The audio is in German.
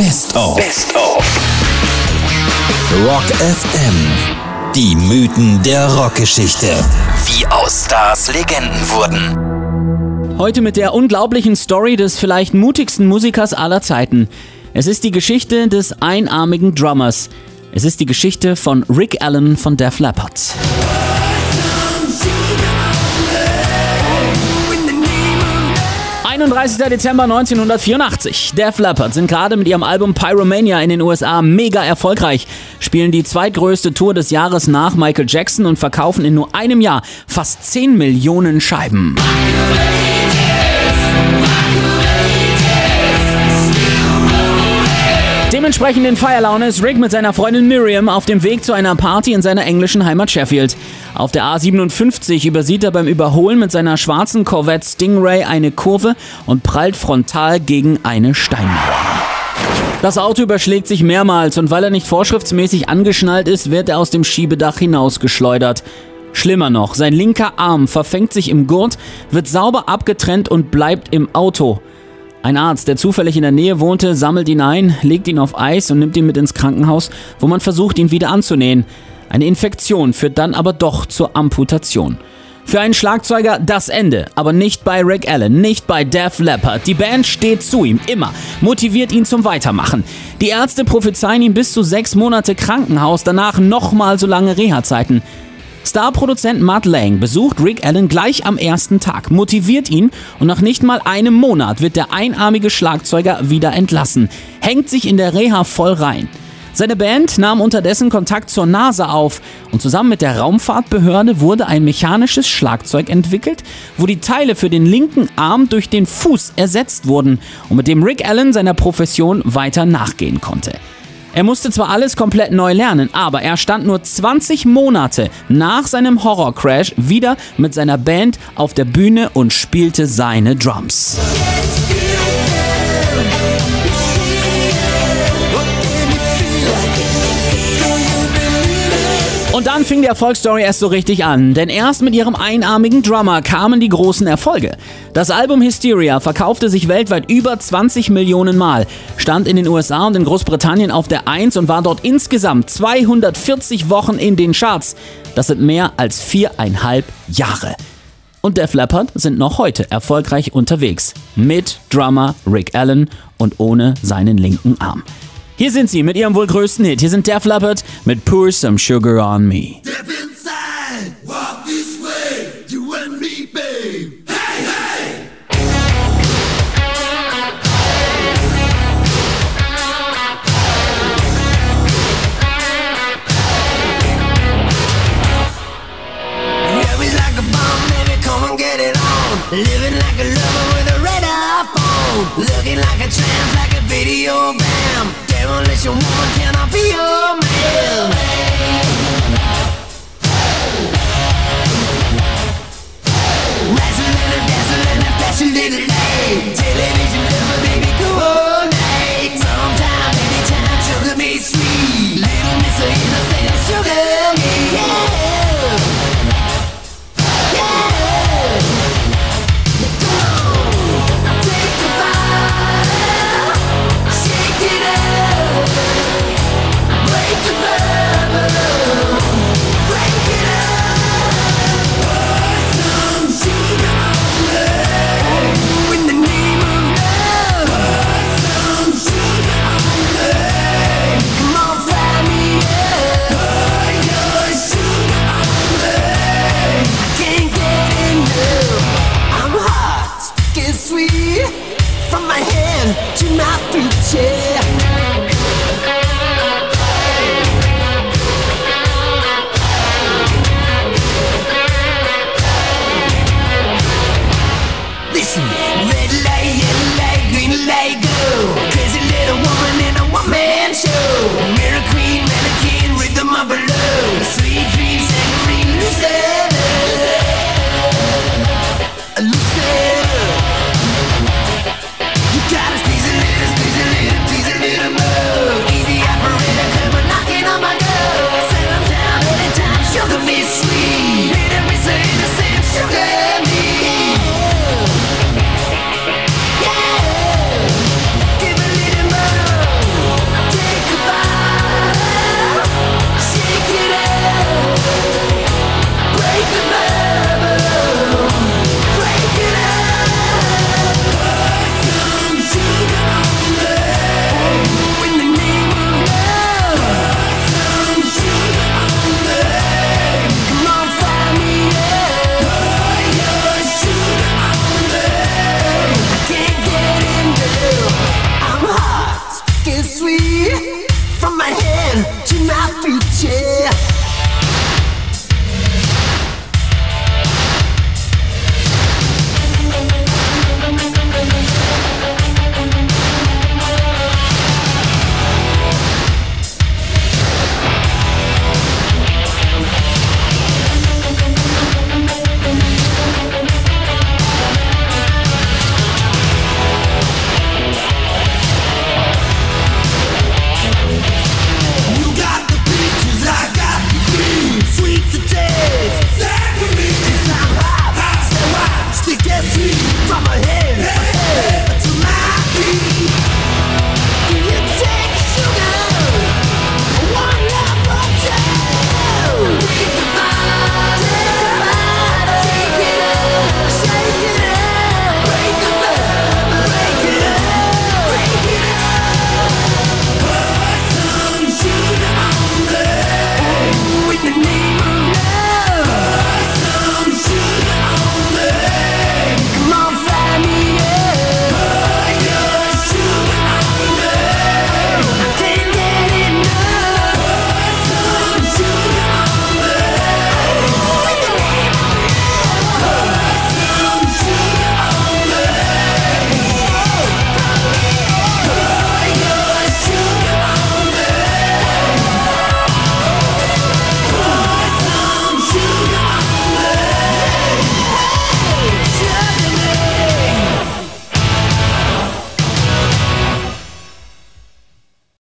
Best of. Best of. Rock FM. Die Mythen der Rockgeschichte. Wie aus Stars Legenden wurden. Heute mit der unglaublichen Story des vielleicht mutigsten Musikers aller Zeiten. Es ist die Geschichte des einarmigen Drummers. Es ist die Geschichte von Rick Allen von Def Leppard. 31. Dezember 1984. Def Leppard sind gerade mit ihrem Album Pyromania in den USA mega erfolgreich, spielen die zweitgrößte Tour des Jahres nach Michael Jackson und verkaufen in nur einem Jahr fast 10 Millionen Scheiben. Dementsprechend in Feierlaune ist Rick mit seiner Freundin Miriam auf dem Weg zu einer Party in seiner englischen Heimat Sheffield. Auf der A57 übersieht er beim Überholen mit seiner schwarzen Corvette Stingray eine Kurve und prallt frontal gegen eine Steinmauer. Das Auto überschlägt sich mehrmals und weil er nicht vorschriftsmäßig angeschnallt ist, wird er aus dem Schiebedach hinausgeschleudert. Schlimmer noch, sein linker Arm verfängt sich im Gurt, wird sauber abgetrennt und bleibt im Auto. Ein Arzt, der zufällig in der Nähe wohnte, sammelt ihn ein, legt ihn auf Eis und nimmt ihn mit ins Krankenhaus, wo man versucht, ihn wieder anzunähen. Eine Infektion führt dann aber doch zur Amputation. Für einen Schlagzeuger das Ende, aber nicht bei Rick Allen, nicht bei Def Leppard. Die Band steht zu ihm, immer, motiviert ihn zum Weitermachen. Die Ärzte prophezeien ihm bis zu sechs Monate Krankenhaus, danach nochmal so lange Reha-Zeiten. Starproduzent Matt Lang besucht Rick Allen gleich am ersten Tag, motiviert ihn und nach nicht mal einem Monat wird der einarmige Schlagzeuger wieder entlassen, hängt sich in der Reha voll rein. Seine Band nahm unterdessen Kontakt zur NASA auf und zusammen mit der Raumfahrtbehörde wurde ein mechanisches Schlagzeug entwickelt, wo die Teile für den linken Arm durch den Fuß ersetzt wurden und mit dem Rick Allen seiner Profession weiter nachgehen konnte. Er musste zwar alles komplett neu lernen, aber er stand nur 20 Monate nach seinem Horrorcrash wieder mit seiner Band auf der Bühne und spielte seine Drums. Fing die Erfolgsstory erst so richtig an, denn erst mit ihrem einarmigen Drummer kamen die großen Erfolge. Das Album Hysteria verkaufte sich weltweit über 20 Millionen Mal, stand in den USA und in Großbritannien auf der 1 und war dort insgesamt 240 Wochen in den Charts. Das sind mehr als viereinhalb Jahre. Und Def Leppard sind noch heute erfolgreich unterwegs. Mit Drummer Rick Allen und ohne seinen linken Arm. Hier sind sie mit ihrem wohl größten Hit. Hier sind Def Leppard mit Pour Some Sugar on Me. Living like a lover with a red iPhone Looking like a tramp, like a video bam Demolition woman, can I be your man? Wrestling and dancing and little light Television